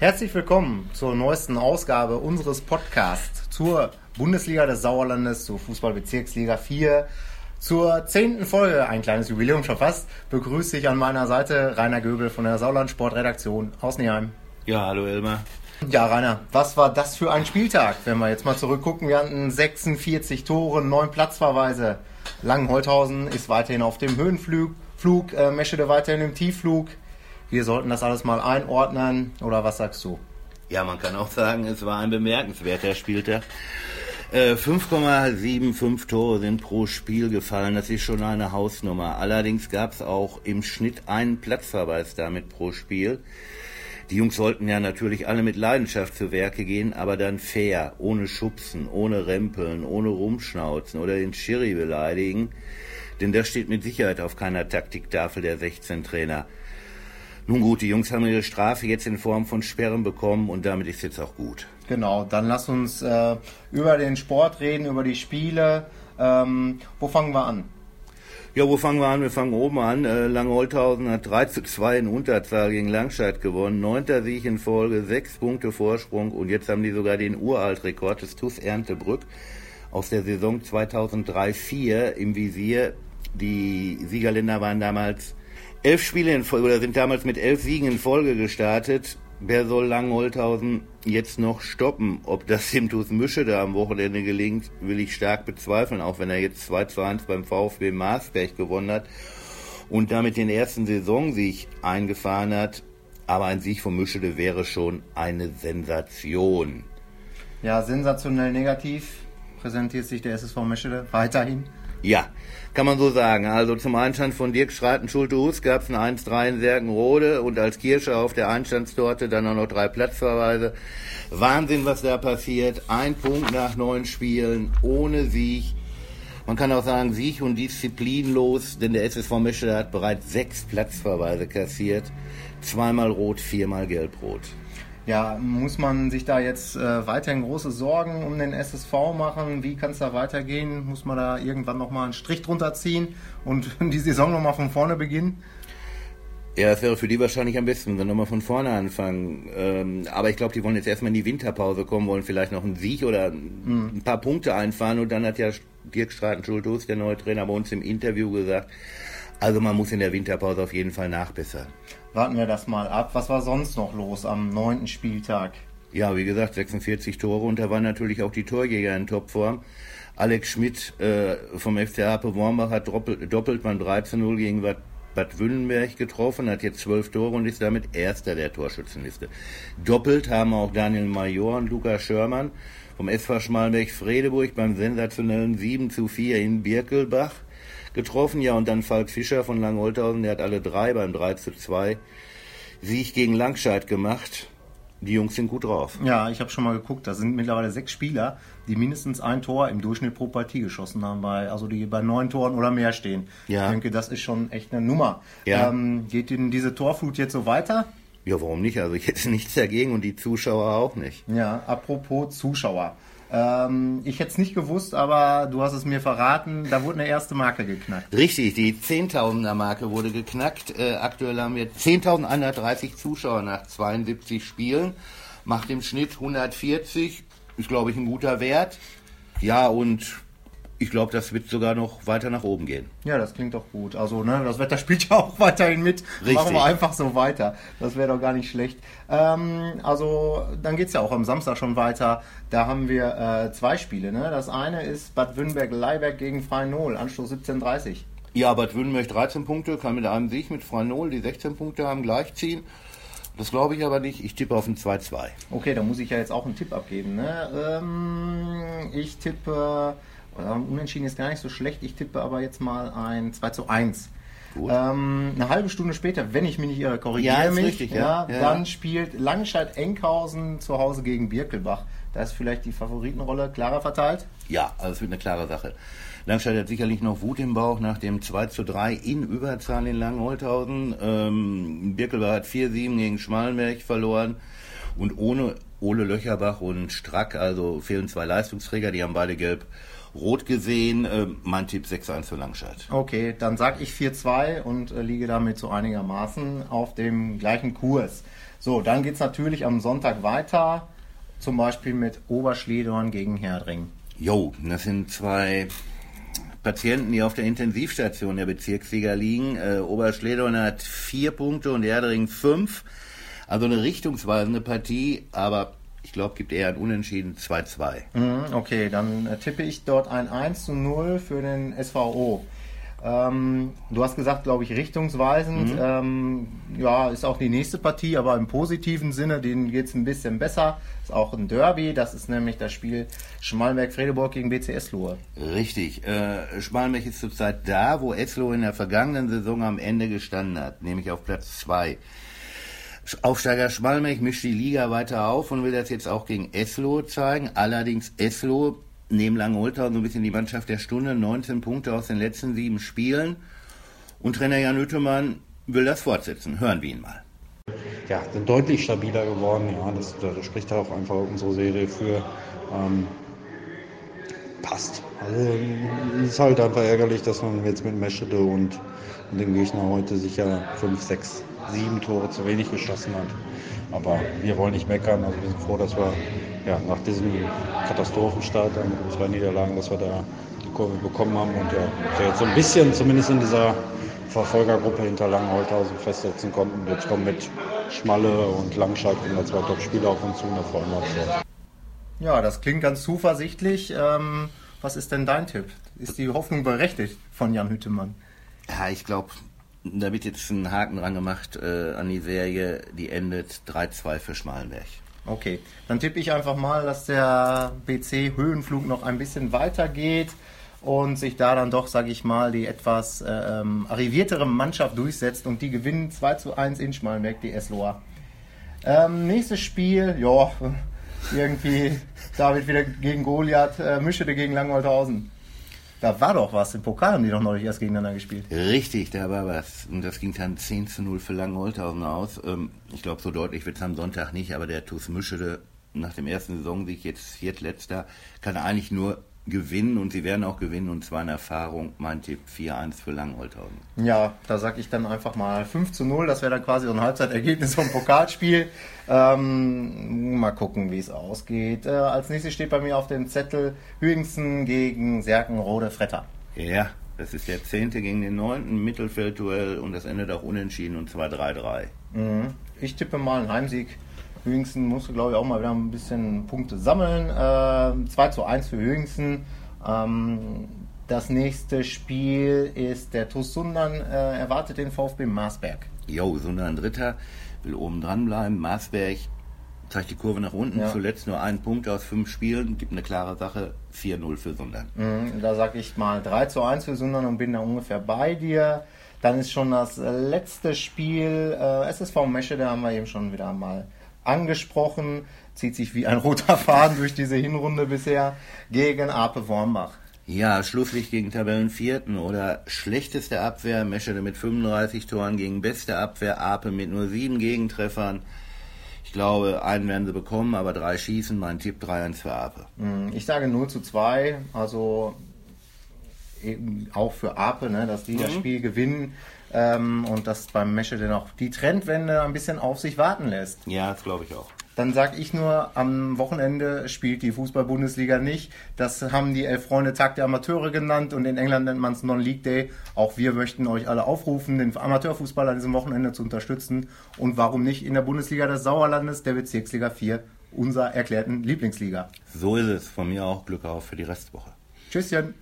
Herzlich willkommen zur neuesten Ausgabe unseres Podcasts zur Bundesliga des Sauerlandes, zur Fußballbezirksliga 4. Zur zehnten Folge, ein kleines Jubiläum schon fast, begrüße ich an meiner Seite Rainer Göbel von der Sauerland Sportredaktion aus Neheim. Ja, hallo Elmar. Ja, Rainer, was war das für ein Spieltag? Wenn wir jetzt mal zurückgucken, wir hatten 46 Tore, 9 Platzverweise. Langenholthausen ist weiterhin auf dem Höhenflug, Flug, äh, Meschede weiterhin im Tiefflug. Wir sollten das alles mal einordnen, oder was sagst du? Ja, man kann auch sagen, es war ein bemerkenswerter Spieltag. Äh, 5,75 Tore sind pro Spiel gefallen, das ist schon eine Hausnummer. Allerdings gab es auch im Schnitt einen Platzverweis damit pro Spiel. Die Jungs sollten ja natürlich alle mit Leidenschaft zu Werke gehen, aber dann fair, ohne Schubsen, ohne Rempeln, ohne Rumschnauzen oder den Schiri beleidigen. Denn das steht mit Sicherheit auf keiner Taktiktafel der 16 Trainer. Nun gut, die Jungs haben ihre Strafe jetzt in Form von Sperren bekommen und damit ist jetzt auch gut. Genau, dann lass uns äh, über den Sport reden, über die Spiele. Ähm, wo fangen wir an? Ja, wo fangen wir an? Wir fangen oben an. Äh, Langholthausen hat 3 zu 2 in Unterzahl gegen Langscheid gewonnen. Neunter Sieg in Folge, sechs Punkte Vorsprung und jetzt haben die sogar den Uraltrekord des TuS Erntebrück aus der Saison 2003-4 im Visier. Die Siegerländer waren damals elf Spiele in Folge oder sind damals mit elf Siegen in Folge gestartet. Wer soll Langholthausen jetzt noch stoppen? Ob das dem TuS Mische da am Wochenende gelingt, will ich stark bezweifeln, auch wenn er jetzt 2 zu 1 beim VfB Marsberg gewonnen hat und damit den ersten Saisonsieg eingefahren hat. Aber ein Sieg von Mischede wäre schon eine Sensation. Ja, sensationell negativ präsentiert sich der SSV Meschede weiterhin. Ja, kann man so sagen. Also zum Einstand von Dirk Schreiten Schulte-Hus gab es ein 1-3 in Serkenrode und als Kirsche auf der Einstandstorte dann auch noch drei Platzverweise. Wahnsinn, was da passiert. Ein Punkt nach neun Spielen, ohne Sieg. Man kann auch sagen, Sieg und disziplinlos, denn der SSV Meschede hat bereits sechs Platzverweise kassiert. Zweimal rot, viermal gelb-rot. Ja, muss man sich da jetzt äh, weiterhin große Sorgen um den SSV machen? Wie kann es da weitergehen? Muss man da irgendwann nochmal einen Strich drunter ziehen und die Saison nochmal von vorne beginnen? Ja, das wäre für die wahrscheinlich am besten, wenn wir nochmal von vorne anfangen. Ähm, aber ich glaube, die wollen jetzt erstmal in die Winterpause kommen, wollen vielleicht noch einen Sieg oder mhm. ein paar Punkte einfahren. Und dann hat ja Dirk Straten-Schultus, der neue Trainer, bei uns im Interview gesagt, also man muss in der Winterpause auf jeden Fall nachbessern. Warten wir das mal ab. Was war sonst noch los am neunten Spieltag? Ja, wie gesagt, 46 Tore und da waren natürlich auch die Torjäger in Topform. Alex Schmidt äh, vom FC Harpe Wormbach hat doppelt, doppelt beim 13-0 gegen Bad, Bad Wünnenberg getroffen, hat jetzt zwölf Tore und ist damit Erster der Torschützenliste. Doppelt haben auch Daniel Major und Lukas Schörmann vom SV Schmalberg-Fredeburg beim sensationellen 7 zu 4 in Birkelbach getroffen. Ja, und dann Falk Fischer von Langholthausen, der hat alle drei beim 3 zu 2 Sieg gegen Langscheid gemacht. Die Jungs sind gut drauf. Ja, ich habe schon mal geguckt, da sind mittlerweile sechs Spieler, die mindestens ein Tor im Durchschnitt pro Partie geschossen haben, bei, also die bei neun Toren oder mehr stehen. Ja. Ich denke, das ist schon echt eine Nummer. Ja. Ähm, geht denn diese Torflut jetzt so weiter? Ja, warum nicht? Also ich hätte nichts dagegen und die Zuschauer auch nicht. Ja, apropos Zuschauer. Ähm, ich hätte es nicht gewusst, aber du hast es mir verraten, da wurde eine erste Marke geknackt. Richtig, die 10.000er Marke wurde geknackt. Äh, aktuell haben wir 10.130 Zuschauer nach 72 Spielen. Macht im Schnitt 140, ist glaube ich ein guter Wert. Ja, und ich glaube, das wird sogar noch weiter nach oben gehen. Ja, das klingt doch gut. Also, ne, das Wetter spielt ja auch weiterhin mit. Richtig. Machen wir einfach so weiter. Das wäre doch gar nicht schlecht. Ähm, also, dann geht es ja auch am Samstag schon weiter. Da haben wir äh, zwei Spiele. Ne? Das eine ist Bad Wünnberg-Leiberg gegen Freinol, Anstoß 17.30 Ja, Bad Wünnberg 13 Punkte, kann mit einem Sieg mit Freinol die 16 Punkte haben gleichziehen. Das glaube ich aber nicht. Ich tippe auf ein 2-2. Okay, da muss ich ja jetzt auch einen Tipp abgeben. Ne? Ähm, ich tippe Unentschieden ist gar nicht so schlecht. Ich tippe aber jetzt mal ein 2 zu 1. Ähm, eine halbe Stunde später, wenn ich mich nicht irre, korrigiere ja, mich, richtig, ja. Ja, dann spielt Langscheid-Enkhausen zu Hause gegen Birkelbach. Da ist vielleicht die Favoritenrolle klarer verteilt? Ja, also es wird eine klare Sache. Langscheid hat sicherlich noch Wut im Bauch nach dem 2 zu 3 in Überzahl in Langholthausen. Ähm, Birkelbach hat 4-7 gegen Schmalenberg verloren und ohne Ole Löcherbach und Strack, also fehlen zwei Leistungsträger, die haben beide gelb rot gesehen. Äh, mein Tipp 6-1 für Langscheid. Okay, dann sage ich 4-2 und äh, liege damit so einigermaßen auf dem gleichen Kurs. So, dann geht es natürlich am Sonntag weiter, zum Beispiel mit Oberschledorn gegen Herdring. Jo, das sind zwei Patienten, die auf der Intensivstation der Bezirksliga liegen. Äh, Oberschledorn hat vier Punkte und Herdring fünf. Also eine richtungsweisende Partie, aber ich glaube, gibt eher ein Unentschieden 2-2. Mhm, okay, dann äh, tippe ich dort ein 1 zu 0 für den SVO. Ähm, du hast gesagt, glaube ich, richtungsweisend. Mhm. Ähm, ja, ist auch die nächste Partie, aber im positiven Sinne, denen geht es ein bisschen besser. Ist auch ein Derby, das ist nämlich das Spiel Schmallenberg-Fredeburg gegen BC Eslohe. Richtig. Äh, Schmallenberg ist zurzeit da, wo Eslohe in der vergangenen Saison am Ende gestanden hat, nämlich auf Platz 2. Aufsteiger Schmalmech mischt die Liga weiter auf und will das jetzt auch gegen Eslo zeigen. Allerdings Eslo neben Langeholter so ein bisschen die Mannschaft der Stunde, 19 Punkte aus den letzten sieben Spielen. Und Trainer Jan Hüttemann will das fortsetzen. Hören wir ihn mal. Ja, sind deutlich stabiler geworden. Ja, das, das spricht auch einfach unsere Serie für. Ähm, passt. Also es ist halt einfach ärgerlich, dass man jetzt mit Meschede und, und dem Gegner heute sicher 5, 6, 7 Tore zu wenig geschossen hat. Aber wir wollen nicht meckern. Also wir sind froh, dass wir ja, nach diesem Katastrophenstart mit zwei Niederlagen, dass wir da die Kurve bekommen haben und ja, jetzt so ein bisschen zumindest in dieser Verfolgergruppe hinter Langenholthausen festsetzen konnten. Jetzt kommen mit Schmalle und Langscheid wieder zwei Top-Spieler auf uns zu und da freuen wir uns drauf. Ja, das klingt ganz zuversichtlich. Ähm, was ist denn dein Tipp? Ist die Hoffnung berechtigt von Jan Hüttemann? Ja, ich glaube, da wird jetzt ein Haken dran gemacht äh, an die Serie, die endet 3-2 für Schmalenberg. Okay, dann tippe ich einfach mal, dass der BC Höhenflug noch ein bisschen weiter geht und sich da dann doch, sage ich mal, die etwas äh, ähm, arriviertere Mannschaft durchsetzt und die gewinnen 2 zu 1 in Schmalenberg, die Esloa. Ähm, nächstes Spiel, ja, irgendwie David wieder gegen Goliath, äh, Mischede gegen Langholthausen. Da war doch was. Im Pokal haben die doch neulich erst gegeneinander gespielt. Richtig, da war was. Und das ging dann 10 zu 0 für Langenholthausen aus. Ähm, ich glaube, so deutlich wird es am Sonntag nicht, aber der TuS Mischede nach dem ersten Saisonsieg jetzt Viertletzter kann eigentlich nur gewinnen und sie werden auch gewinnen und zwar in Erfahrung, mein Tipp 4-1 für Langholthausen. Ja, da sage ich dann einfach mal 5 zu 0, das wäre dann quasi so ein Halbzeitergebnis vom Pokalspiel. Ähm, mal gucken, wie es ausgeht. Äh, als nächstes steht bei mir auf dem Zettel Hüingsen gegen Serkenrode Fretter. Ja, das ist der 10. gegen den 9. Mittelfeldduell und das endet auch unentschieden und zwar 3-3. Mhm. Ich tippe mal einen Heimsieg Hüingsen musste, glaube ich, auch mal wieder ein bisschen Punkte sammeln. Äh, 2 zu 1 für Hüingsen. Ähm, das nächste Spiel ist der TuS Sundern, äh, erwartet den VfB Marsberg. Jo, Sundern Dritter, will oben dran bleiben. Marsberg zeigt die Kurve nach unten. Ja. Zuletzt nur ein Punkt aus fünf Spielen. Gibt eine klare Sache. 4-0 für Sundern. Mhm, da sage ich mal 3 zu 1 für Sundern und bin da ungefähr bei dir. Dann ist schon das letzte Spiel äh, SSV Mesche, da haben wir eben schon wieder mal angesprochen, zieht sich wie ein roter Faden durch diese Hinrunde bisher gegen Ape Wormbach. Ja, Schlusslicht gegen Tabellenvierten oder schlechteste Abwehr, Meschede mit 35 Toren gegen beste Abwehr, Ape mit nur sieben Gegentreffern. Ich glaube, einen werden sie bekommen, aber drei schießen. Mein Tipp 3-1 für Ape. Hm, ich sage 0 zu 2, also eben auch für Ape, ne, dass die mhm. das Spiel gewinnen ähm, und dass beim Meschede noch die Trendwende ein bisschen auf sich warten lässt. Ja, das glaube ich auch. Dann sage ich nur, am Wochenende spielt die Fußball-Bundesliga nicht. Das haben die Elf Freunde Tag der Amateure genannt und in England nennt man es Non-League Day. Auch wir möchten euch alle aufrufen, den Amateurfußball an diesem Wochenende zu unterstützen. Und warum nicht in der Bundesliga des Sauerlandes, der Bezirksliga 4, unserer erklärten Lieblingsliga. So ist es. Von mir auch Glück auf für die Restwoche. Tschüsschen.